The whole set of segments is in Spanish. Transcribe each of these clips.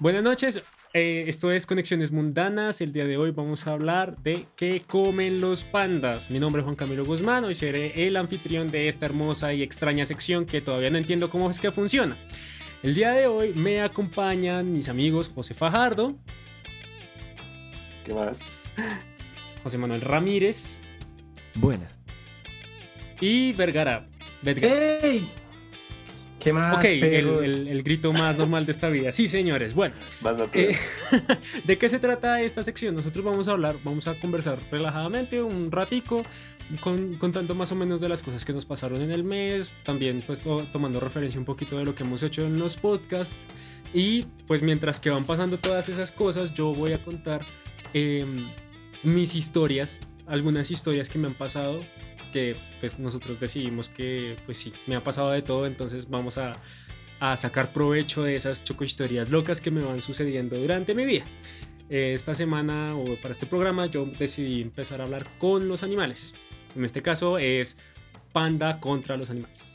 Buenas noches, eh, esto es Conexiones Mundanas. El día de hoy vamos a hablar de qué comen los pandas. Mi nombre es Juan Camilo Guzmán, hoy seré el anfitrión de esta hermosa y extraña sección que todavía no entiendo cómo es que funciona. El día de hoy me acompañan mis amigos José Fajardo. ¿Qué más? José Manuel Ramírez. Buenas. Y Vergara. Vergara. ¡Ey! ¿Qué más? Ok, el, el- el grito más normal de esta vida. Sí, señores. Bueno, Más. Eh, ¿De qué se trata esta sección? Nosotros vamos a hablar, vamos a conversar relajadamente un ratico, con- contando más o menos de las cosas que nos pasaron en el mes, también pues to- tomando referencia un poquito de lo que hemos hecho en los podcasts y pues mientras que van pasando todas esas cosas yo voy a contar em, mis historias, algunas historias que me han pasado que pues nosotros decidimos que pues sí, me ha pasado de todo, entonces vamos a a sacar provecho de esas chocohistorias locas que me van sucediendo durante mi vida. Esta semana o para este programa yo decidí empezar a hablar con los animales. En este caso es panda contra los animales.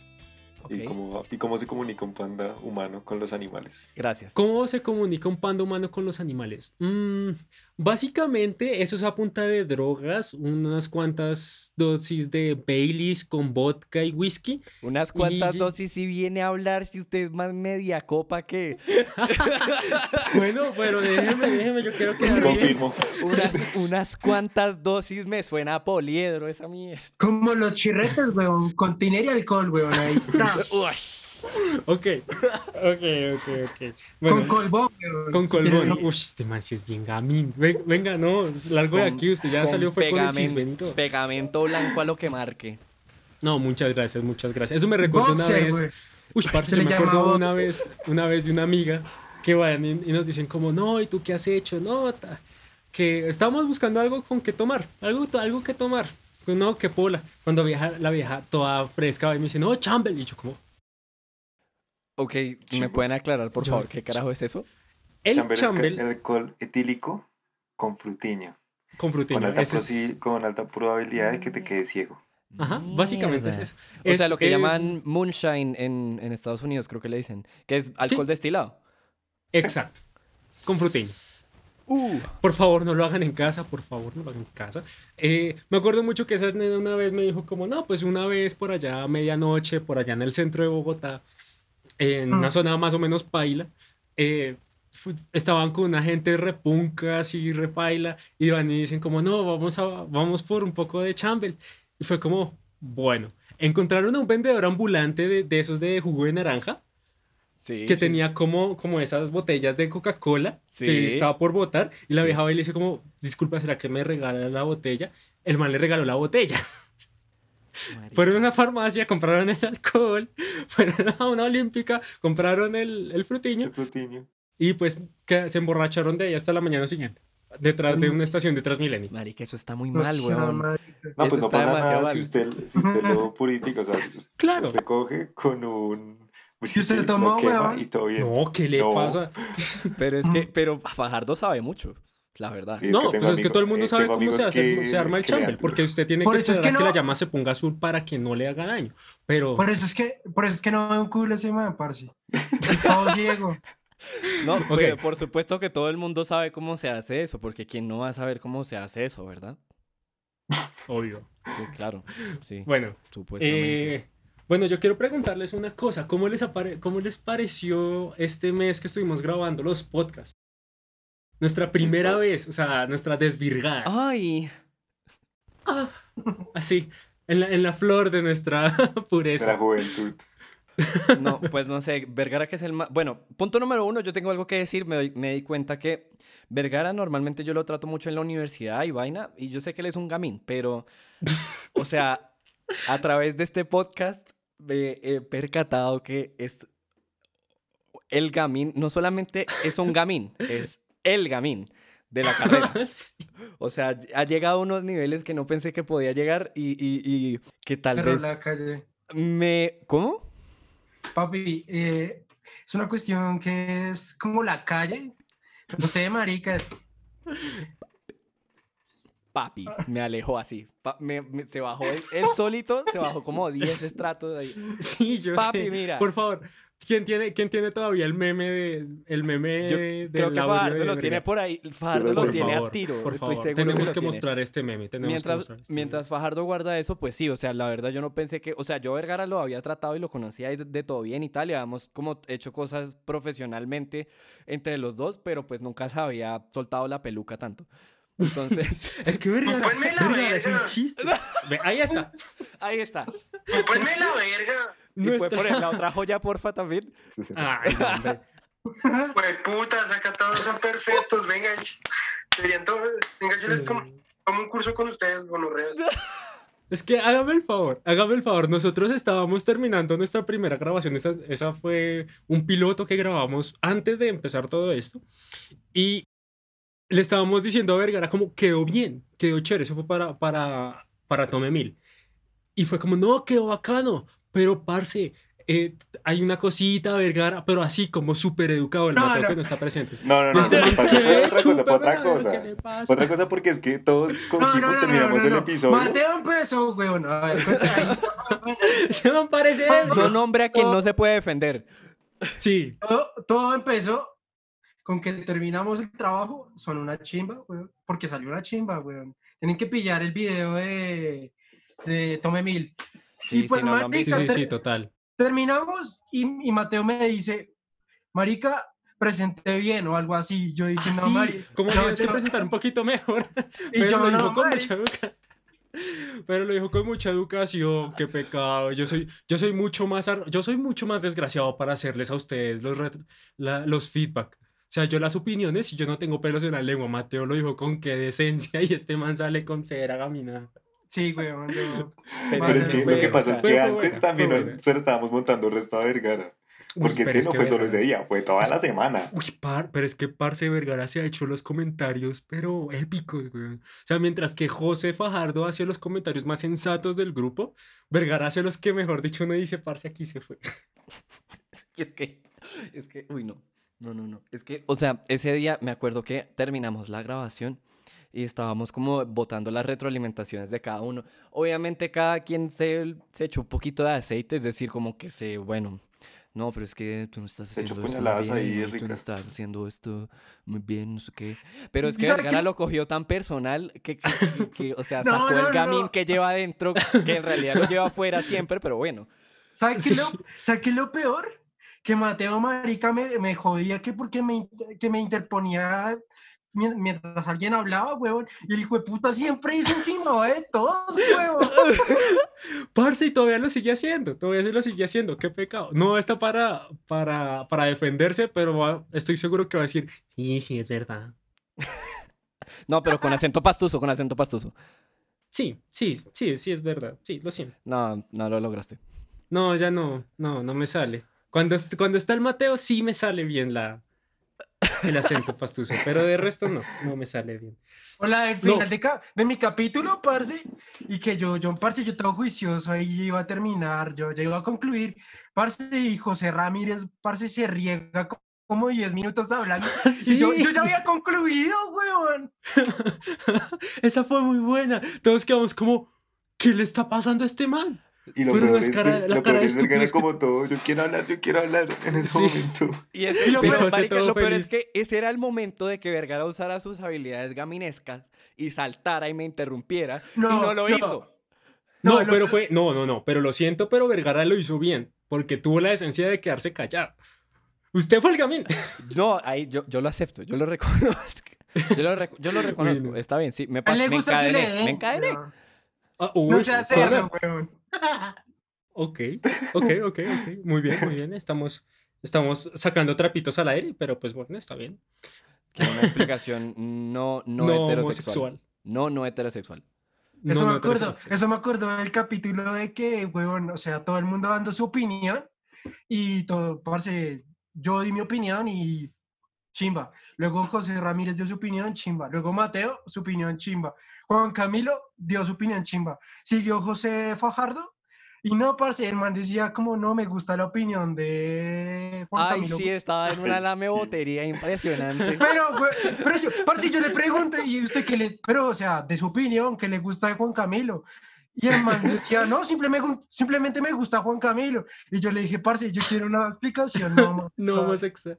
Ok. ¿Y, cómo, ¿Y cómo se comunica un panda humano con los animales? Gracias. ¿Cómo se comunica un panda humano con los animales? Mm, básicamente eso es a punta de drogas, unas cuantas dosis de Baileys con vodka y whisky. Unas cuantas Y- dosis si viene a hablar si usted es más media copa que Bueno, pero déjeme, déjeme, yo quiero que Confirmo. unas, unas cuantas dosis me suena a poliedro esa mierda. Como los chirretes, weón. Con tiner y alcohol, weón. Ahí. Ok, ok, ok, ok. Bueno, Con colbón. Con Si colbón. Uy, este man sí es bien gamín. Ven- Venga, no, largo de aquí. Usted ya con salió fue con el chismenito. Pegamento blanco a lo que marque. No, muchas gracias, muchas gracias. Eso me recuerda una vez. güey. Uy, parce, yo me acuerdo una vez, una vez de una amiga que vayan y, y nos dicen como, no, ¿y tú qué has hecho? No, ta- que estábamos buscando algo con que tomar, algo, algo que tomar. No, que pola. Cuando vieja, la vieja toda fresca va y me dice, no, chambel. Y yo como, Ok, ¿me Chimbo. pueden aclarar por Yo- favor qué carajo es eso? el es chambel ca- alcohol etílico con frutiño. con frutilla. Con alta, es- con alta probabilidad de que te quedes ciego. Ajá, básicamente es Mierda. eso. O sea, Es- lo que es- llaman moonshine en, en Estados Unidos, creo que le dicen, que es alcohol destilado. Exacto. Con frutiño. Uh, Por favor, no lo hagan en casa, por favor, no lo hagan en casa. Eh, me acuerdo mucho que esa nena una vez me dijo como, no, pues una vez por allá a medianoche, por allá en el centro de Bogotá, en una Mm. zona más o menos paila, eh, estaban con una gente repunca, así repaila, y van y dicen como, no, vamos, a, vamos por un poco de chambel. Y fue como, bueno, encontraron a un vendedor ambulante de, de esos de jugo de naranja, sí. que sí. tenía como, como esas botellas de Coca-Cola que Sí. estaba por botar y la Sí. vieja va y le dice como, disculpa, ¿será que me regala la botella? El man le regaló la botella. Fueron a una farmacia, compraron el alcohol, fueron a una olímpica, compraron el, el frutiño El frutiño. y pues que se emborracharon de ahí hasta la mañana siguiente, detrás de una estación de Transmilenio. Marica, eso está muy No mal, weón. No, Eso pues no está pasa demasiado nada si mal. usted, si usted lo purifica. O sea, Claro. usted coge con un... Si usted quema weón. y todo bien. No, ¿qué le No. pasa? Pero es que, pero Fajardo sabe mucho, la verdad. Sí, es no, que pues es que todo el mundo eh, sabe cómo se, hace, que- se arma el lean. porque usted tiene Por que eso es esperar que la llama se ponga azul para que no le haga daño. Pero Por eso es que, por eso es que no veo un culo ese man, parce. Todo ciego. No, Ok. pero por supuesto que todo el mundo sabe cómo se hace eso, porque quién no va a saber cómo se hace eso, ¿verdad? obvio. Sí, claro. Sí, Bueno, supuestamente. Eh, bueno, yo quiero preguntarles una cosa. ¿Cómo les, apare- ¿Cómo les pareció este mes que estuvimos grabando los podcasts? Nuestra primera Chistoso. vez, o sea, nuestra desvirgada. Ay, Ah, así, en la, en la flor de nuestra De la pureza. juventud. no, pues no sé, Vergara que es el más... Bueno, punto número uno, yo tengo algo que decir, me, doy- me di cuenta que Vergara normalmente yo lo trato mucho en la universidad y vaina, y yo sé que él es un gamín, pero, o sea, a través de este podcast me he percatado que es el gamín, no solamente es un gamín, es el gamín de la carrera. O sea, ha llegado a unos niveles que no pensé que podía llegar y, y- y que tal Pero vez la calle. me... ¿Cómo? Papi, eh, es una cuestión que es como la calle. No sé, marica. Papi, me alejó así. Pa- me- me- se bajó él, él solito, se bajó como 10 estratos ahí. Sí, yo Papi, sé. mira. Por favor, ¿Quién tiene, ¿Quién tiene todavía el meme de el meme Yo del creo que Fajardo de lo tiene por ahí. Fajardo lo Por tiene favor, a tiro. Por estoy favor, seguro tenemos que tiene. mostrar este meme. Tenemos que Mientras, mostrar este mientras Fajardo guarda eso, pues sí, o sea, la verdad yo no pensé que, o sea, yo Vergara lo había tratado y lo conocía de, de todo bien en Italia, habíamos como hecho cosas profesionalmente entre los dos, pero pues nunca se había soltado la peluca tanto. Entonces, meme. Es que Vergara, la Vergara es un verga. chiste. Ahí está. ahí está. Chúpenme la verga. Y puede poner la otra joya, porfa, también. Ay, no, hombre. Pues putas, acá todos son perfectos. Venga, deberían todos. Venga, yo les tomo, tomo un curso con ustedes, gonorreas. Es que hágame el favor, hágame el favor. Nosotros estábamos terminando nuestra primera grabación. Esa, esa fue un piloto que grabamos antes de empezar todo esto. Y le estábamos diciendo a Vergara como quedó bien, quedó chévere. Eso fue para, para, para Tome Mil. Y fue como, no, quedó bacano. Pero, parce, eh, hay una cosita, Vergara, pero así como súper educado el No, Mateo no. que no está presente. No, no, no, este no, fue ¿qué? otra cosa, fue otra cosa. Otra cosa porque es que todos con No, no, Jipos no, terminamos no, no, el no. episodio. Mateo empezó, weón. A ver. Se me parece. No nombre a quien no se puede defender. Sí, todo, todo empezó con que terminamos el trabajo, son una chimba, weón, porque salió una chimba, weón. Tienen que pillar el video de, de Tome Mil. Sí, pues, sí, no marica, sí, total. Terminamos y, y Mateo me dice, marica, presenté bien o algo así. Yo dije, Ah, no, sí, Mari. como no, yo- presentar un poquito mejor. Y pero yo, lo dijo con mucha educación. Pero lo dijo con mucha educación, qué pecado. Yo soy, yo soy mucho más, ar- yo soy mucho más desgraciado para hacerles a ustedes los, la- los feedback. O sea, yo las opiniones y yo no tengo pelos en la lengua. Mateo lo dijo con qué decencia y este man sale con cera gaminada. Sí, weón, yo... Pero es que lo que pasa es que antes también fue nos- buena. se lo estábamos montando el resto a Vergara. Uy, Porque es pero que no fue solo ese día, fue toda la semana. Uy, par, pero es que Parce Vergara se ha hecho los comentarios, pero épicos, güey. O sea, mientras que José Fajardo hacía los comentarios más sensatos del grupo, Vergara hace los que, mejor dicho, uno dice, Parce, aquí se fue. Es que, es que, uy, no. No, no, no. Es que, o sea, ese día me acuerdo que terminamos la grabación y estábamos como botando las retroalimentaciones de cada uno. Obviamente cada quien se, se echó un poquito de aceite, es decir, como que se, bueno, no, pero es que tú no estás haciendo esto muy ahí, bien, tú Rica. no estás haciendo esto muy bien, no sé qué. Pero es que ¿Sabe Vergara qué? lo cogió tan personal que, que- que- que, o sea, No, sacó no, el gamín no. que lleva adentro, que en realidad lo lleva afuera siempre, pero bueno. ¿Sabes qué, Sí. es lo, ¿sabe qué es lo peor? Que Mateo Marica me, me jodía que porque me, que me interponía mientras alguien hablaba, huevón. Y el hijo de puta siempre dice encima de todos, huevón. Parce, y todavía lo sigue haciendo, todavía se lo sigue haciendo, qué pecado. No está para, para, para defenderse, pero va- estoy seguro que va a decir, sí, sí, es verdad. No, pero con acento pastuso, con acento pastuso. Sí, sí, sí, sí, es verdad. Sí, lo siento. No, no lo lograste. No, ya no, no, no me sale. Cuando, cuando está el Mateo, sí me sale bien la, el acento pastuso, pero de resto no, no me sale bien. O la del No. final de, ca- de mi capítulo, parce. Y que yo, yo, parce, yo todo juicioso ahí iba a terminar, yo ya iba a concluir. Parce, y José Ramírez, parce, se riega co- como 10 minutos hablando. Y yo, yo ya había concluido, huevón. Esa fue muy buena. Todos quedamos como, ¿qué le está pasando a este man? Y lo Fueron peor las es, cara- que- la lo cara es que- como todo, yo quiero hablar, yo quiero hablar en ese Sí. momento. Y es- Y lo peor- marica, todo lo peor es que ese era el momento de que Vergara usara sus habilidades gaminescas y saltara y me interrumpiera. y No, lo no. hizo. No, No, lo- pero fue, no, no, no, pero lo siento, pero Vergara lo hizo bien, porque tuvo la decencia de quedarse callado. Usted fue el gamín. No, ahí yo, yo lo acepto, yo lo reconozco. Yo lo, rec- yo lo reconozco, Bueno. está bien, sí. Me, me encadené, den. me encadené. No, Ah, no uy, seas Ok, ok, ok, ok. Muy bien, muy bien. Estamos, estamos sacando trapitos al aire, pero pues bueno, está bien. Que una explicación no, no, No, heterosexual. homosexual. No, no heterosexual. Eso No, me no acuerdo, eso me acuerdo del capítulo de que, huevón, o sea, todo el mundo dando su opinión y todo, parce, yo di mi opinión y chimba. Luego José Ramírez dio su opinión, chimba. Luego Mateo, su opinión, chimba. Juan Camilo dio su opinión, chimba. Siguió José Fajardo y no, parce, el man decía como no me gusta la opinión de Juan Ay, Camilo. sí, estaba en una Ay, lame sí. botería impresionante. Pero, pero yo, parce, yo le pregunto, y usted que le, pero, o sea, de su opinión, que le gusta de Juan Camilo. Y el man decía, no, simplemente, simplemente me gusta Juan Camilo. Y yo le dije, parce, yo quiero una explicación. No, No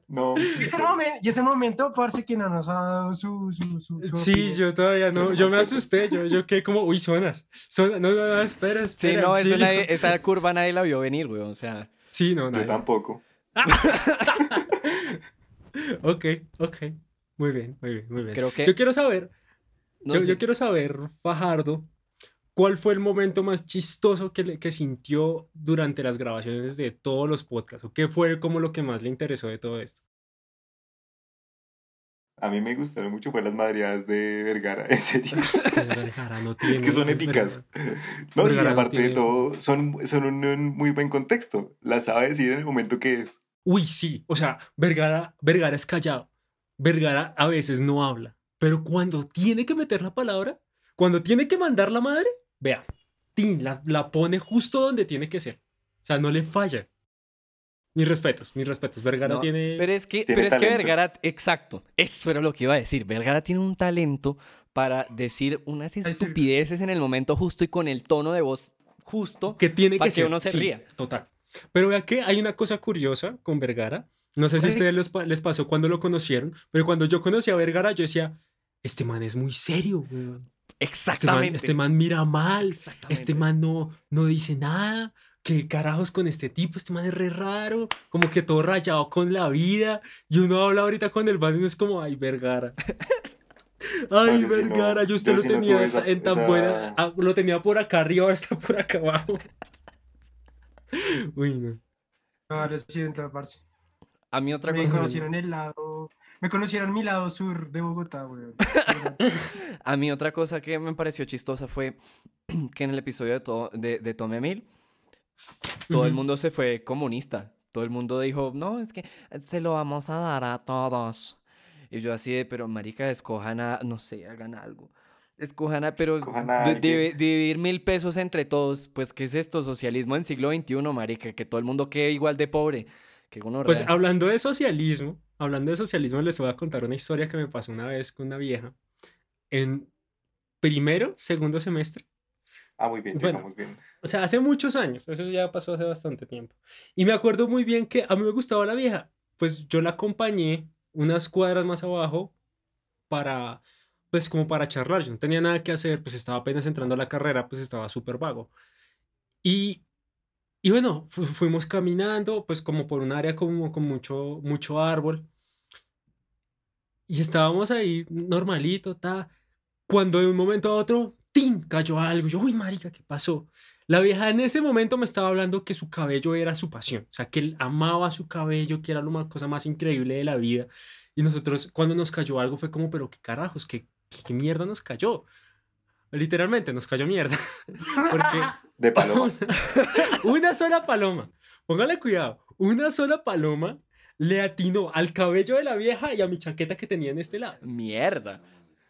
No. Y ese, momen- y ese momento, parce, que no nos ha dado su... su, su, su Sí, opinión. yo todavía no. no Yo me asusté. Yo, yo quedé como, uy, zonas. Zona- no, no, no, espera, Sí, espera. no, eso auxilio. nadie- esa curva nadie la vio venir, güey. O sea, Sí, no, Yo nadie. tampoco. Ok, ok. Muy bien, muy bien, muy bien. creo que. Yo quiero saber, no yo, yo quiero saber, Fajardo, ¿cuál fue el momento más chistoso que, le- que sintió durante las grabaciones de todos los podcasts? ¿O qué fue como lo que más le interesó de todo esto? A mí me gustaron mucho fue las madreadas de Vergara, en serio. Es que Vergara no Es tiene- que son épicas. No, y Vergara no aparte de tiene- todo, son, son un, un muy buen contexto. La sabe decir en el momento que es. Uy, sí. O sea, Vergara, Vergara es callado. Vergara a veces no habla. Pero cuando tiene que meter la palabra, cuando tiene que mandar la madre, vea, tin, la, la pone justo donde tiene que ser. O sea, no le falla. Mis respetos, mis respetos. Vergara No, tiene. Pero es que, pero es que. Vergara, exacto, eso era lo que iba a decir. Vergara tiene un talento para decir unas estupideces en el momento justo y con el tono de voz justo. que tiene pa' que que ser. uno se sí, ría. Total. Pero vea que hay una cosa curiosa con Vergara. No sé si a ustedes les pasó cuando lo conocieron, pero cuando yo conocí a Vergara, yo decía, este man es muy serio, weón. Este man, Exactamente. este man mira mal, Exactamente. este man no, no dice nada. ¿Qué carajos con este tipo? Este man es re raro, como que todo rayado con la vida. Y uno habla ahorita con el man y uno es como, ay, Vergara. Ay, yo sí no- Vergara, yo usted yo lo sí tenía en ta- esa- en tan esa- buena. ah, lo tenía por acá arriba, ahora está por acá abajo. Uy, no. No, lo siento, parce. A mí otra Me cosa. conocieron el lado... Me conocieron mi lado sur de Bogotá, güey. A mí otra cosa que me pareció chistosa fue que en el episodio de, to- de, de Tome Mil, todo el mundo se fue comunista. Todo el mundo dijo, no, es que se lo vamos a dar a todos. Y yo así de, pero marica, escojan a, no sé, hagan algo. Escojan a, pero Escojan a de- alguien. de- dividir mil pesos entre todos, pues, ¿qué es esto? Socialismo en siglo XXI, marica, que todo el mundo quede igual de pobre. Uno Pues hablando de socialismo, hablando de socialismo, les voy a contar una historia que me pasó una vez con una vieja. En primero, segundo semestre. Ah, muy bien, Bueno. bien. O sea, hace muchos años, eso ya pasó hace bastante tiempo. Y me acuerdo muy bien que a mí me gustaba la vieja, pues yo la acompañé unas cuadras más abajo para, pues como para charlar, yo no tenía nada que hacer, pues estaba apenas entrando a la carrera, pues estaba súper vago. Y, y bueno, fu- fuimos caminando, pues como por un área como con mucho, mucho árbol. Y estábamos ahí normalito, ta. Cuando de un momento a otro, ¡tin! cayó algo. Yo, uy, marica, ¿qué pasó? La vieja en ese momento me estaba hablando que su cabello era su pasión, o sea, que él amaba su cabello, que era la cosa más increíble de la vida. Y nosotros, cuando nos cayó algo, fue como, pero qué carajos, qué, qué mierda nos cayó. Literalmente, nos cayó mierda. Porque De paloma. una sola paloma, póngale cuidado, una sola paloma le atinó al cabello de la vieja y a mi chaqueta que tenía en este lado. Mierda.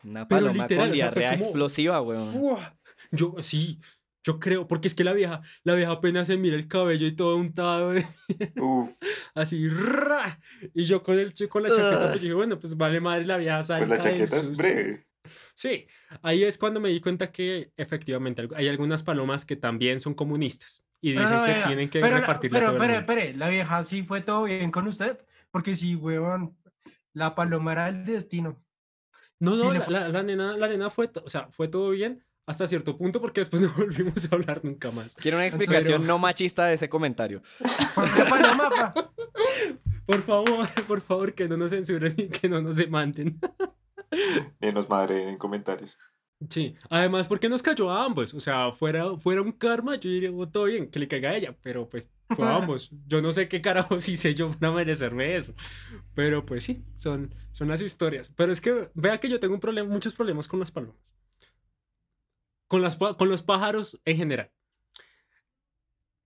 Una Pero paloma literal, con o sea, diarrea como, explosiva, weón. ¡fua! Yo, sí, yo creo, porque es que la vieja, la vieja apenas se mira el cabello y todo untado, de- así, ¡ra! y yo con el con la chaqueta, pues yo dije, bueno, pues vale madre la vieja pues la chaqueta es breve. Sí, ahí es cuando me di cuenta que efectivamente hay algunas palomas que también son comunistas y dicen no, que venga, tienen que pero la- repartirle a pero, todo el pero, mundo. pero, la vieja sí fue todo bien con usted, porque sí, huevón, la paloma era el destino. No, Sí, no, le la, la- la nena, la nena fue, o sea, fue todo bien hasta cierto punto porque después no volvimos a hablar nunca más. Quiero una explicación Pero- no machista de ese comentario. ¿Por qué paloma, pa? Por favor, por favor, que no nos censuren y que no nos demanden. Menos madre en comentarios. Sí, además porque nos cayó a ambos, o sea, fuera, fuera un karma, yo diría, "Oh, todo bien, que le caiga a ella, pero pues fue a ambos. Yo no sé qué carajos hice yo para merecerme eso, pero pues sí, son, son las historias. Pero es que vea que yo tengo un problema, muchos problemas con las palomas, con, las, con los pájaros en general.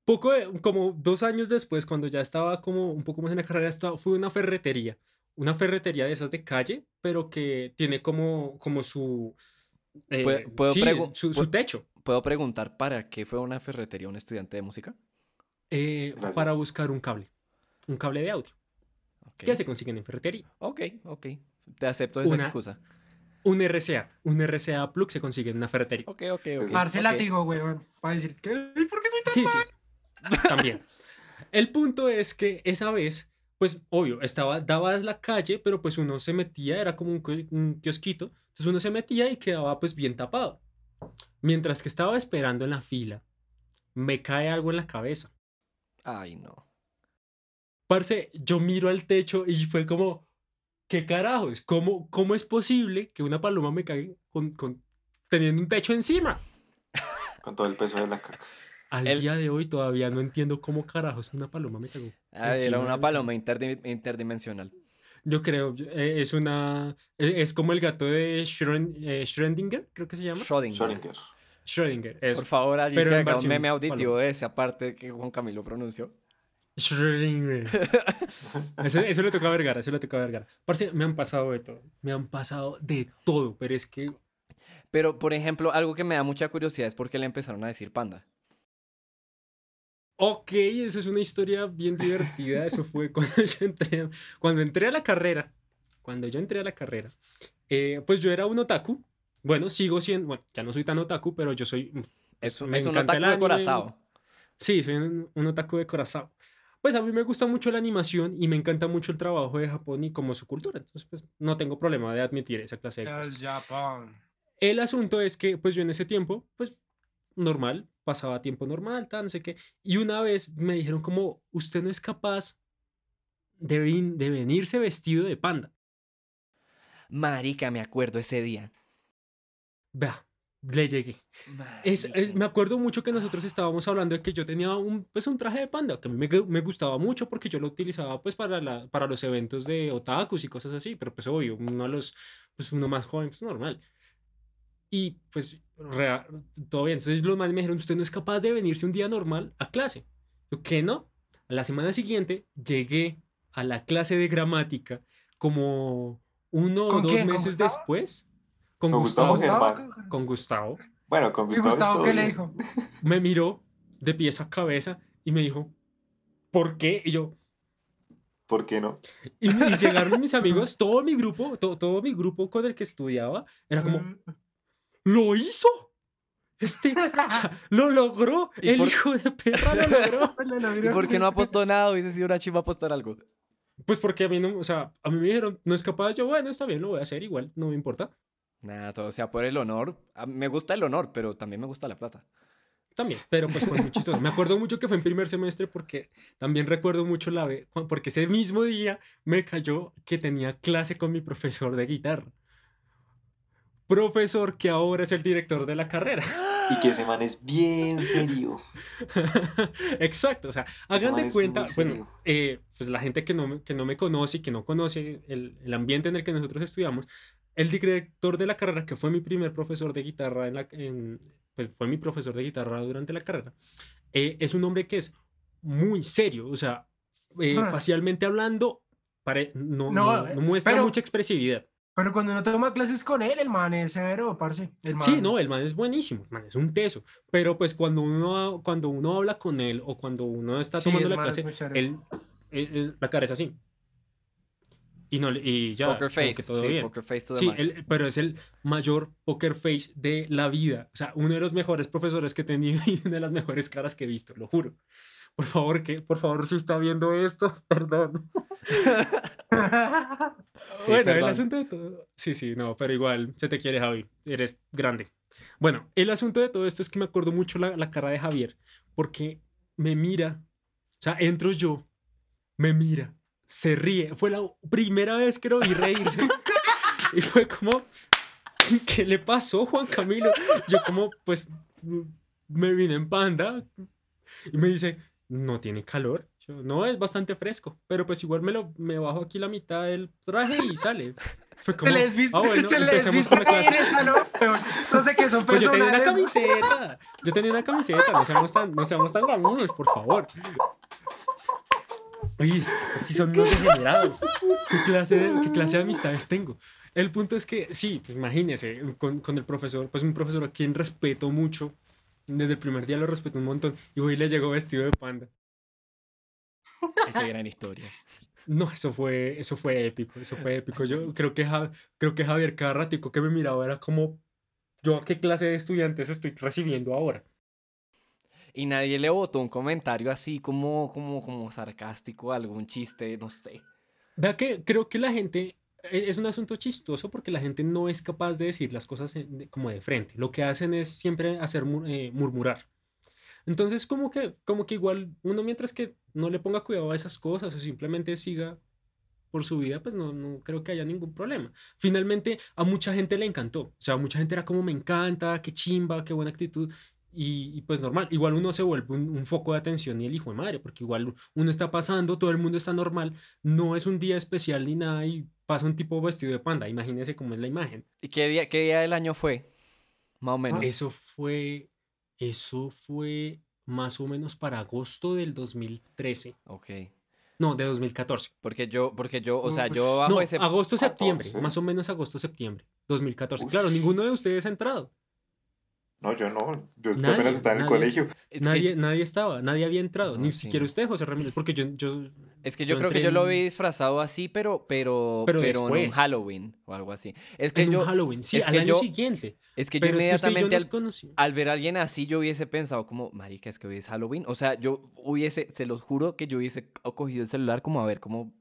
Poco, de- como dos años después, cuando ya estaba como un poco más en la carrera, estaba, fui a una ferretería, una ferretería de esas de calle, pero que tiene como, como su... eh, ¿Puedo- puedo sí, su, su techo. ¿Puedo preguntar para qué fue una ferretería un estudiante de música? eh, para buscar un cable, un cable de audio, Ok, que se consiguen en ferretería. ok, ok. Te acepto esa Una- excusa. Un RCA, un RCA plug se consigue en una ferretería. Ok, ok, ok. Parce ok. látigo, weón. Para decir, ¿qué? ¿Y por qué soy tan Sí, sí. También. El punto es que esa vez, pues obvio, estaba, daba la calle, pero pues uno se metía, era como un, un kiosquito, entonces uno se metía y quedaba pues bien tapado. Mientras que estaba esperando en la fila, me cae algo en la cabeza. Ay, no. Parce, yo miro al techo y fue como, ¿qué carajos? ¿Cómo, cómo es posible que una paloma me caiga con, con- teniendo un techo encima? Con todo el peso de la caca. Al El- día de hoy todavía no entiendo cómo carajos una paloma me cagó. Ah, era una paloma cabeza. interdi- interdimensional. Yo creo, eh, es una, e- es como el gato de Schrön- eh, Schrödinger, creo que se llama. Schrödinger. Schrödinger. Schrödinger, eso. Por favor, alguien Pero que haga un meme auditivo paloma. de esa parte que Juan Camilo pronunció. Schrödinger. Eso, eso le toca a Vergara, eso le toca a Vergara. Parce, me han pasado de todo, me han pasado de todo, pero es que Pero, por ejemplo, algo que me da mucha curiosidad es por qué le empezaron a decir panda. Ok, esa es una historia bien divertida. Eso fue cuando yo entré, cuando entré a la carrera. Cuando yo entré a la carrera, eh, pues yo era un otaku. Bueno, sigo siendo, bueno, ya no soy tan otaku, pero yo soy. Es, me es un encanta el otaku de corazón. Sí, soy un, un otaku de corazón. Pues a mí me gusta mucho la animación y me encanta mucho el trabajo de Japón y como su cultura. Entonces, pues no tengo problema de admitir esa clase de El cosas. Japón. El asunto es que, pues yo en ese tiempo, pues normal, pasaba tiempo normal, tal, no sé qué. Y una vez me dijeron como, usted no es capaz de, de venirse vestido de panda. Marica, me acuerdo ese día. Vea, le llegué. Es, es- me acuerdo mucho que nosotros estábamos hablando de que yo tenía un, pues, un traje de panda, que a mí me, me gustaba mucho porque yo lo utilizaba pues para, la, para los eventos de otakus y cosas así, pero pues obvio, uno, de los, pues, uno más joven, pues normal. Y pues rea- todo bien, entonces los manes me dijeron, usted no es capaz de venirse un día normal a clase. Yo, ¿qué no? A la semana siguiente llegué a la clase de gramática como uno o ¿Con dos quién? ¿Con meses Gustavo? después. Con Con Gustavo. Gustavo. Con Gustavo Bueno, con ¿Y Gustavo, es Gustavo qué le bien. dijo? me miró de pies a cabeza y me dijo, ¿por qué? Y yo, ¿Por qué no? y, y llegaron mis amigos, todo mi grupo, to- todo mi grupo con el que estudiaba, era como, Mm. ¡Lo hizo! Este, o sea, lo logró, ¿Y el por- hijo de perra lo logró. ¿Y por qué no apostó nada? Hubiese sido una chiva apostar algo. Pues porque a mí no, o sea, a mí me dijeron, no es capaz, yo, bueno, está bien, lo voy a hacer igual, no me importa. Nada, todo sea por el honor. Me gusta el honor, pero también me gusta la plata. También, pero pues fue muy chistoso. Me acuerdo mucho que fue en primer semestre porque también recuerdo mucho la vez, porque ese mismo día me cayó que tenía clase con mi profesor de guitarra. Profesor que ahora es el director de la carrera. Y que ese man es bien serio. Exacto, o sea, hagan de cuenta, bueno, eh, pues la gente que no, me- que no me conoce y que no conoce el, el ambiente en el que nosotros estudiamos, el director de la carrera, que fue mi primer profesor de guitarra, en la, en- pues fue mi profesor de guitarra durante la carrera, eh, es un hombre que es muy serio, o sea, eh, Ah. facialmente hablando, pare- no, No, no- no muestra pero- mucha expresividad. Pero cuando uno toma clases con él, el man es severo, parce. El man. Sí, no, el man es buenísimo, el man es un teso, pero pues cuando uno, cuando uno habla con él o cuando uno está Sí, tomando la es clase, él, él- él- la cara es así. Y, no, y ya, poker face. que todo sí, bien. poker face to the Sí, él- pero es el mayor poker face de la vida. O sea, uno de los mejores profesores que he tenido y una de las mejores caras que he visto, lo juro. Por favor, que, por favor, si está viendo esto, perdón. Sí, bueno, el asunto de todo. Sí, sí, no, pero igual, se te quiere, Javi. Eres grande. Bueno, el asunto de todo esto es que me acuerdo mucho la, la cara de Javier, porque me mira, o sea, entro yo, me mira, se ríe. Fue la primera vez que lo vi reírse. y fue como, ¿qué le pasó, Juan Camilo? Yo, como, pues, me vine en panda. Y me dice, no tiene calor. No, es bastante fresco. Pero pues igual me lo me bajo aquí la mitad del traje y sale. Fue como, Se les viste, ah, bueno, se les empecemos con la clase. ¿no? Sé qué son Pues yo tenía una camiseta. Yo tenía una camiseta. No seamos tan, no seamos tan gamunos, por favor. Uy, estos sí son unos degenerados. ¿Qué clase, de, ¿Qué clase de amistades tengo? El punto es que, sí, pues imagínese, con, con el profesor, pues un profesor a quien respeto mucho. Desde el primer día lo respeto un montón. Y hoy le llegó vestido de panda. Qué gran historia. No, eso fue, eso fue épico, eso fue épico. Yo creo que, Ja- creo que Javier cada ratico que me miraba era como, ¿yo a qué clase de estudiantes estoy recibiendo ahora? Y nadie le botó un comentario así como, como, como sarcástico, algún chiste, no sé. Vea que creo que la gente, e- es un asunto chistoso porque la gente no es capaz de decir las cosas como de frente. Lo que hacen es siempre hacer eh, murmurar. Entonces, como que, como que igual uno mientras que no le ponga cuidado a esas cosas o simplemente siga por su vida, pues no, no creo que haya ningún problema. Finalmente, a mucha gente le encantó. O sea, mucha gente era como, me encanta, qué chimba, qué buena actitud. Y, y pues normal, igual uno se vuelve un, un foco de atención y el hijo de madre, porque igual uno está pasando, todo el mundo está normal, no es un día especial ni nada y pasa un tipo vestido de panda, imagínense cómo es la imagen. ¿Y qué día, qué día del año fue? Más o menos. Eso fue, eso fue más o menos para agosto del 2013, Ok. no, de 2014. Porque yo, porque yo, o sea, Ush. yo bajo No, ese... agosto, septiembre, 14. más o menos agosto, septiembre, 2014. Ush. Claro, ninguno de ustedes ha entrado. No, yo no. Yo Nadie, apenas estaba en el colegio. Es que- nadie, nadie estaba, nadie había entrado, No, ni sí. siquiera usted, José Ramírez, porque yo, yo Es que yo, Yo creo que yo lo vi disfrazado así, pero, pero, Pero pero, en un. Halloween o algo así. Es que en yo, un Halloween, sí, es al año yo- siguiente. es que yo Pero es que usted y yo inmediatamente nos al, al ver a alguien así, yo hubiese pensado como, marica, es que hoy es Halloween. O sea, yo hubiese, se los juro que yo hubiese co- cogido el celular como a ver como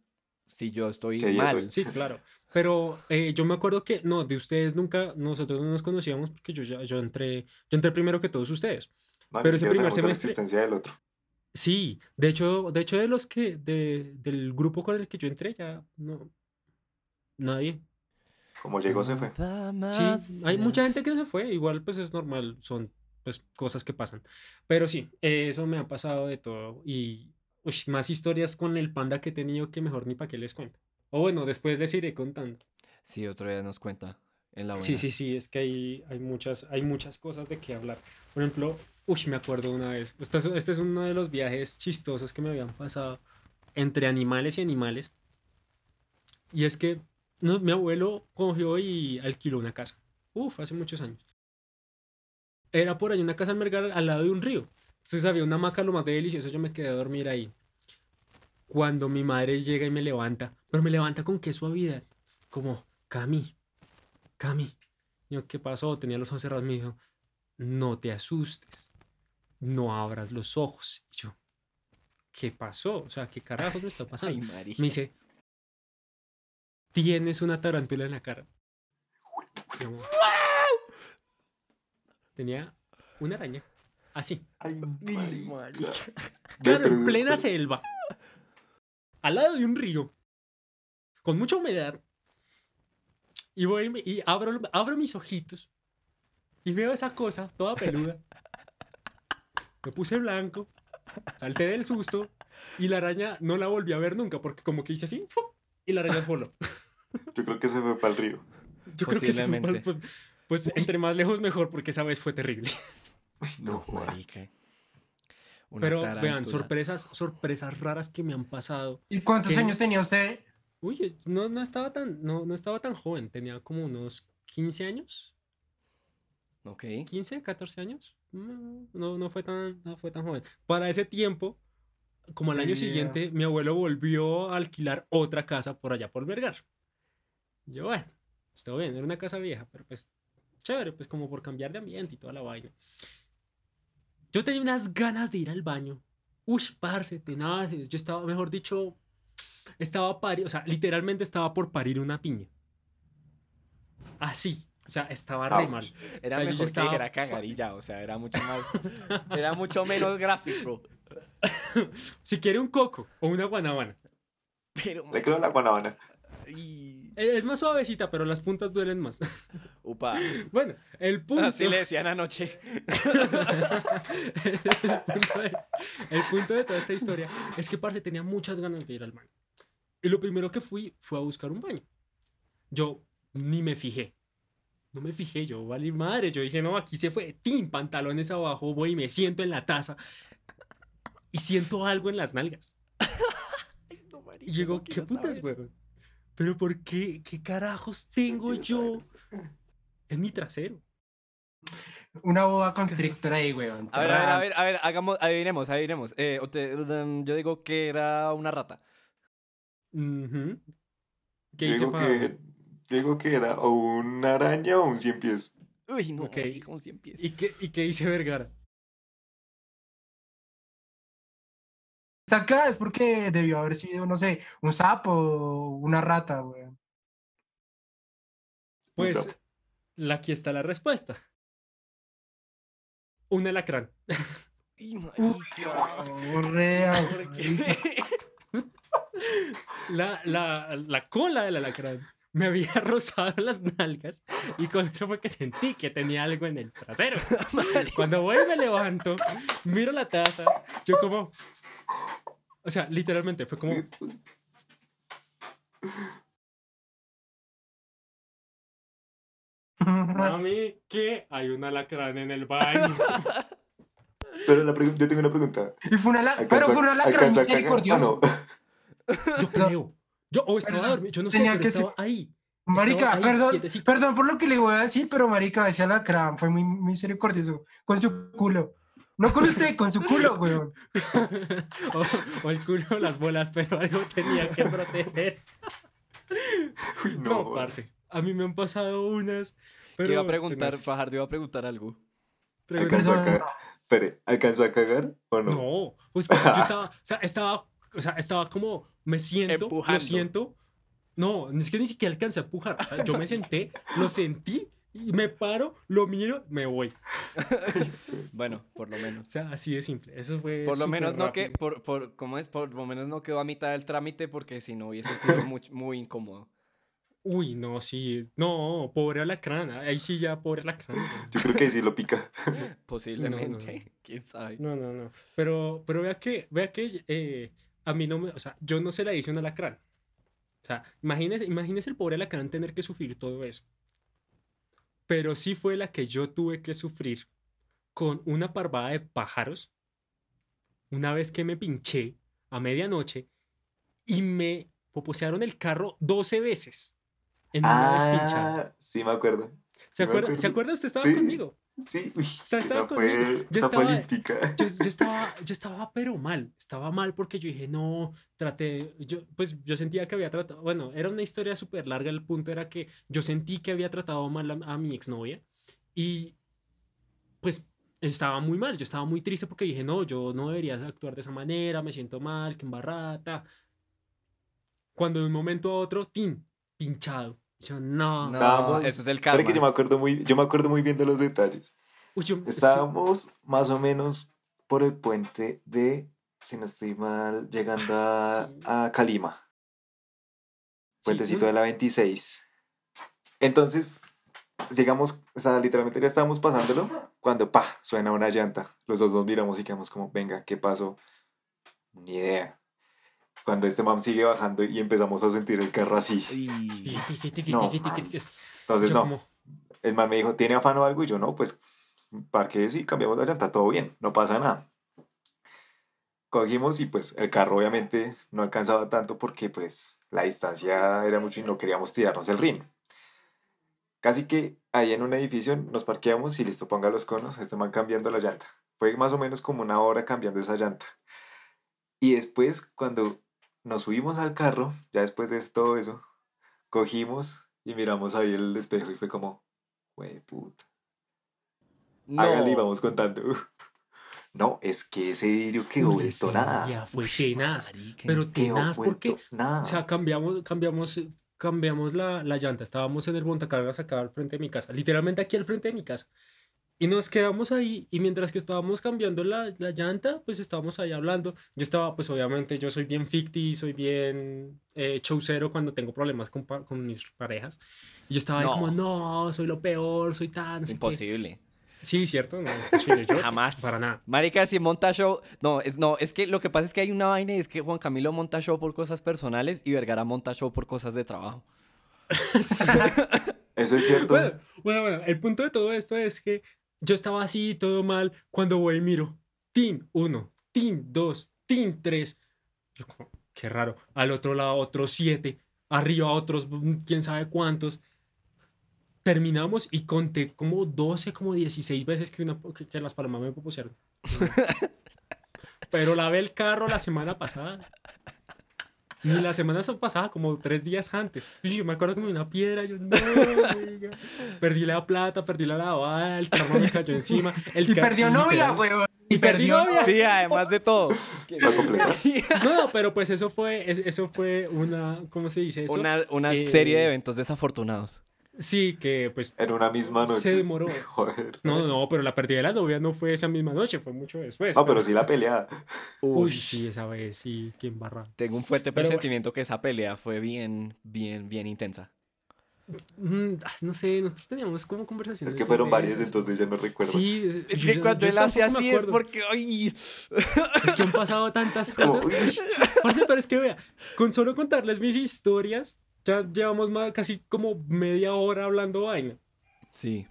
si yo estoy ¿Qué día es mal. hoy? Sí, claro. Pero eh, yo me acuerdo que, no, de ustedes nunca, nosotros no nos conocíamos porque yo ya, yo entré, yo entré primero que todos ustedes. No, Pero ese primer sabemos de la semestre- existencia del otro. Sí, de hecho, de hecho de los que, de, del grupo con el que yo entré, ya no, nadie. Como llegó, se fue. Sí, hay mucha gente que se fue, igual pues es normal, son pues cosas que pasan. Pero sí, eh, eso me ha pasado de todo y uy, más historias con el panda que he tenido que mejor ni para qué les cuento. O bueno, después les iré contando. Sí, otro día nos cuenta en la buena. Sí, sí, sí, es que hay, hay, muchas, hay muchas cosas de qué hablar. Por ejemplo, uy, me acuerdo una vez, este es, este es uno de los viajes chistosos que me habían pasado entre animales y animales. Y es que no, mi abuelo cogió y alquiló una casa. Uf, hace muchos años. Era por ahí una casa en Melgar al lado de un río. Entonces había una hamaca lo más de delicioso, yo me quedé a dormir ahí. Cuando mi madre llega y me levanta, pero me levanta con qué suavidad, como, Cami, Cami. Yo, ¿qué pasó? Tenía los ojos cerrados. Me dijo, no te asustes. No abras los ojos. Y yo, ¿qué pasó? O sea, ¿qué carajos me está pasando? Ay. Me dice, tienes una tarántula en la cara. Yo, Tenía una araña. Así. Ay, marica. Claro, en plena selva. Al lado de un río. Con mucha humedad. Y voy abro, abro mis ojitos. Y veo esa cosa toda peluda. Me puse blanco. Salté del susto. Y la araña no la volví a ver nunca. Porque como que hice así. ¡fum! Y la araña voló. Yo creo que se fue para el río. Yo creo que se fue Posiblemente. pues, pues entre más lejos mejor. Porque esa vez fue terrible. No, marica. Una Pero vean, sorpresas, sorpresas raras que me han pasado. ¿Y cuántos años tenía usted? Uy, no, no estaba tan, no, no estaba tan joven, tenía como unos 15 años, Ok. 15, 14 años. No, no, no fue tan, no fue tan joven. Para ese tiempo, como al año Yeah. siguiente, mi abuelo volvió a alquilar otra casa por allá por Vergar. Yo, bueno, estuvo bien, era una casa vieja, pero pues chévere, pues como por cambiar de ambiente y toda la vaina. Yo tenía unas ganas de ir al baño. Uy, parce, tenaces. Yo estaba, mejor dicho, estaba pari, o sea, literalmente estaba por parir una piña. Así. O sea, estaba re mal. Era O sea, yo mejor que dijera cagarilla, o sea, era mucho más... era mucho menos gráfico. Si quiere un coco o una guanabana. Pero... Le quedó la guanabana. y- Es más suavecita, pero las puntas duelen más. Upa. Bueno, el punto. Así le decían anoche. el, punto de, el punto de toda esta historia es que, parce, tenía muchas ganas de ir al baño. Y lo primero que fui fue a buscar un baño. Yo ni me fijé. No me fijé, yo valí madre. Yo dije, no, aquí se fue. Tim, pantalones abajo, voy y me siento en la taza. Y siento algo en las nalgas. Y digo, ¿qué putas, weón? Pero ¿por qué? ¿Qué carajos tengo yo en mi trasero? Una boa constrictor ahí, weón. A ver, a ver, a ver, a ver, hagamos, adivinemos, adivinemos. Eh, um, yo digo que era una rata. ¿Qué Yo dice digo que, yo digo que era o una araña o un cien pies. Uy, no, Ok. dijo un 100 pies. ¿Y qué, ¿Y qué dice Vergara? Está acá es porque debió haber sido, no sé, un sapo o una rata, weón. Pues aquí está la respuesta. Un alacrán. La, la, la cola del alacrán me había rozado las nalgas y con eso fue que sentí que tenía algo en el trasero. Cuando voy y me levanto, miro la taza, yo como... O sea, literalmente fue como... Mami, que hay un alacrán en el baño. Pero la yo tengo una pregunta. Y fue una pero ¿Alcanzó a- fue un alacrán misericordioso. Ah, Yo creo. Yo, o estaba dormido, yo no sé, tenía pero que ser- estaba ahí. Marica, ahí, perdón, quietecito. perdón por lo que le voy a decir, pero marica, ese alacrán fue muy misericordioso con su culo. No con usted, con su culo, weón. o, o el culo, las bolas, pero algo tenía que proteger. Uy, No, no, parce. A mí me han pasado unas. Pero Te iba a preguntar. Fajardo iba a preguntar algo. ¿Alcanzó a cagar? Espere, ¿alcanzó a cagar o no? No, pues yo estaba, o sea, estaba, o sea, estaba como, me siento, Empujando. lo siento. No, es que ni siquiera alcancé a empujar. O sea, yo me senté, lo sentí, y me paro, lo miro, me voy. Bueno, por lo O menos. sea, así de simple. Eso fue. Por lo menos no que, por, por, ¿cómo es? Por lo menos no quedó a mitad del trámite porque si no hubiese sido muy, muy incómodo. Uy, no, sí. No, pobre alacrán. Ahí sí ya, pobre alacrán. Yo creo que sí lo pica. Posiblemente, quién sabe. No, no, no. Pero, pero vea que, vea que eh, a mí no me, o sea, yo no se la hice a un alacrán. O sea, imagínese, imagínese el pobre alacrán tener que sufrir todo eso. Pero sí fue la que yo tuve que sufrir con una parvada de pájaros una vez que me pinché a medianoche y me poposearon el carro 12 veces en una. Ah, sí me acuerdo. ¿Se acuerda? ¿Se acuerda? Usted estaba Sí. conmigo. Sí, uy, estaba esa conmigo. fue, Yo esa fue estaba- olímpica. yo, yo estaba, yo estaba pero mal, estaba mal porque yo dije, no, traté, yo, pues yo sentía que había tratado, bueno, era una historia súper larga, el punto era que yo sentí que había tratado mal a, a mi exnovia y pues estaba muy mal, yo estaba muy triste porque dije, no, yo no debería actuar de esa manera, me siento mal, que embarrata. Cuando de un momento a otro, tin, pinchado. Yo, no, No, Estábamos- eso es el karma. que yo me acuerdo muy, yo me acuerdo muy bien de los detalles. Uy, yo- es que- Estábamos más o menos por el puente de, si no estoy mal, llegando a, Sí. a Calima. sí, Puentecito de la 26. Entonces, llegamos, o sea, literalmente ya estábamos pasándolo cuando, pa, suena una llanta. Los dos nos miramos y quedamos como, venga, ¿qué pasó? Ni idea. Cuando este man sigue bajando y empezamos a sentir el carro así. No. Entonces, no. El man me dijo, ¿tiene afán o algo? Y yo, no, pues, parque sí, cambiamos la llanta, todo bien, no pasa nada. Cogimos y pues el carro obviamente no alcanzaba tanto porque pues la distancia era mucho y no queríamos tirarnos el rin. Casi que ahí en un edificio nos parqueamos y listo, ponga los conos, este man cambiando la llanta. Fue más o menos como una hora cambiando esa llanta. Y después cuando nos subimos al carro, ya después de todo eso, cogimos y miramos ahí el espejo y fue como, güey, puta. no. Hágale y vamos contando. No, es que ese vidrio quedó uy, vuelto ese nada. día fue tenaz. Pero tenaz porque, nada. o sea, cambiamos, cambiamos, cambiamos la, la llanta. Estábamos en el montacargas acá al frente de mi casa, literalmente aquí al frente de mi casa. Y nos quedamos ahí y mientras que estábamos cambiando la, la llanta, pues estábamos ahí hablando. Yo estaba, pues obviamente yo soy bien ficti, soy bien eh, chaucero cuando tengo problemas con, con mis parejas. Y yo estaba ahí No. como, no, soy lo peor, soy tan... no sé qué". Imposible. Sí, cierto, no, imposible. Yo, Jamás. Para nada. Marica, si monta show. No, es, no, es que lo que pasa es que hay una vaina y es que Juan Camilo monta show por cosas personales y Vergara monta show por cosas de trabajo. Eso es cierto. Bueno, bueno, bueno, el punto de todo esto es que yo estaba así, todo mal, cuando voy y miro, Team 1, Team 2, Team 3. Yo como, qué raro. Al otro lado, otros 7. Arriba, otros mm, quién sabe cuántos. Terminamos y conté como 12, como 16 veces que, una, que, que las palomas me propusieron. Pero lavé el carro la semana pasada. Ni la semana pasada, como tres días antes. Y yo me acuerdo que me dio una piedra. Yo, no, oiga. Perdí la plata, perdí la lavada, el carro me cayó encima. El Y perdió novia, weón. Y perdí novia. Sí, además de todo. No, pero pues eso fue, es- eso fue una, ¿cómo se dice eso? Una, una Eh, serie de eventos desafortunados. Sí, que pues En una misma noche. se demoró. Joder. No, no, pero la pérdida de la novia no fue esa misma noche, fue mucho después. No, pero sí la pelea. Uy, sí, esa vez sí, quién barra. Tengo un fuerte Pero- presentimiento que esa pelea fue bien, bien, bien intensa. Mm, ah, no sé, nosotros teníamos como conversaciones. Es que fueron varias, esas. entonces ya no recuerdo. Sí, es, Es yo- que cuando yo él hace así es porque, ay, Es que han pasado tantas como, cosas. Parce, pero es que vea, con solo contarles mis historias, ya llevamos más, casi como media hora hablando vaina. sí.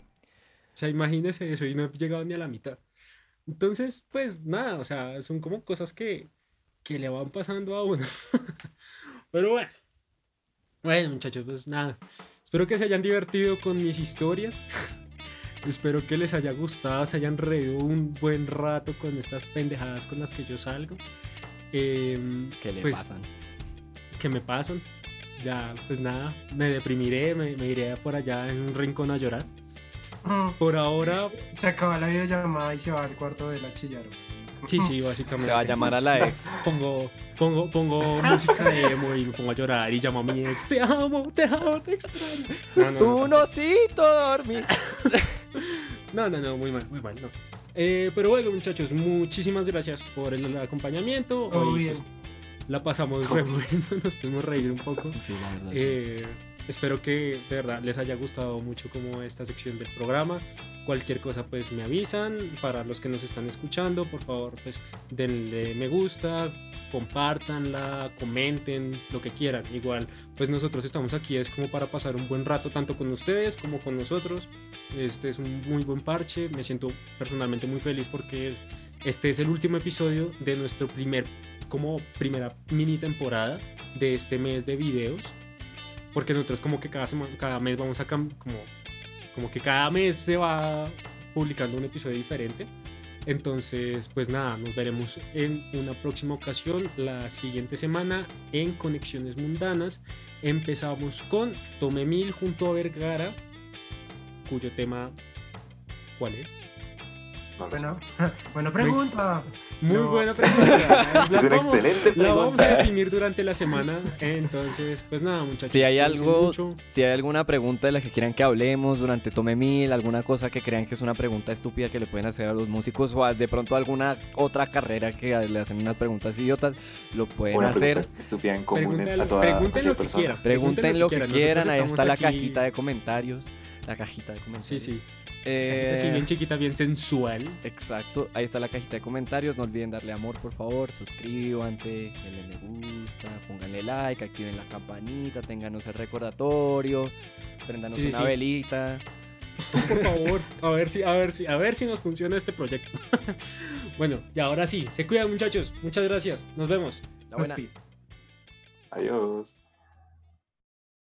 O sea, imagínese eso y no he llegado ni a la mitad. Entonces, pues nada, o sea, son como cosas que, que le van pasando a uno. Pero bueno. Bueno, muchachos, pues nada. Espero que se hayan divertido con mis historias. Espero que les haya gustado, se hayan reído un buen rato con estas pendejadas con las que yo salgo. Em, ¿Qué le pues, pasan? que me pasan. Ya, pues nada, me deprimiré, me, me iré por allá en un rincón a llorar. Mm, Por ahora, Se acaba la videollamada y se va al cuarto de la chillar. sí, sí, básicamente. Se va a llamar a la ex. Pongo, pongo, pongo música de emo y me pongo a llorar y llamo a mi ex. Te amo, te amo, te extraño. No, no, no, Un osito dormir. No, no, no, muy mal, muy mal, no. Eh, pero bueno, muchachos, muchísimas gracias por el acompañamiento. Hoy bien. pues, la pasamos re bueno, nos pudimos reír un poco. Sí, la verdad. sí. Eh, espero que de verdad les haya gustado mucho como esta sección del programa. Cualquier cosa pues me avisan. Para los que nos están escuchando, por favor pues denle me gusta, compártanla, comenten, lo que quieran. Igual pues nosotros estamos aquí es como para pasar un buen rato tanto con ustedes como con nosotros. Este es un muy buen parche. Me siento personalmente muy feliz porque es- este es el último episodio de nuestro primer como primera mini temporada de este mes de videos porque nosotros como que cada semana, cada mes vamos a como como que cada mes se va publicando un episodio diferente. Entonces, pues nada, nos veremos en una próxima ocasión la siguiente semana en Conexiones Mundanas. Empezamos con Tome Mil junto a Vergara, cuyo tema ¿cuál es? No. Bueno, buena pregunta. Muy No. buena pregunta. Es La una vamos- excelente La vamos a pregunta. definir durante la semana. Entonces, pues nada, muchachos. Si hay algo, mucho. si hay alguna pregunta de la que quieran que hablemos durante Tome Mil, alguna cosa que crean que es una pregunta estúpida que le pueden hacer a los músicos o a- de pronto alguna otra carrera que le hacen unas preguntas idiotas, lo pueden Una hacer. pregunta estúpida en común Pregunten- a toda pregunten lo que persona. quieran. Pregunten lo que quieran, ahí está la aquí- cajita de comentarios. La cajita de Sí, comentarios. sí. Eh, Cajita así bien chiquita, bien sensual. Exacto, ahí está la cajita de comentarios. No olviden darle amor, por favor. Suscríbanse, denle me gusta, pónganle like, activen la campanita, ténganos el recordatorio, prendanos Sí, una sí. velita. Por favor, a ver si, a ver si, a ver si nos funciona este proyecto. bueno, y ahora sí, se cuidan muchachos. Muchas gracias. Nos vemos. La buena. Adiós.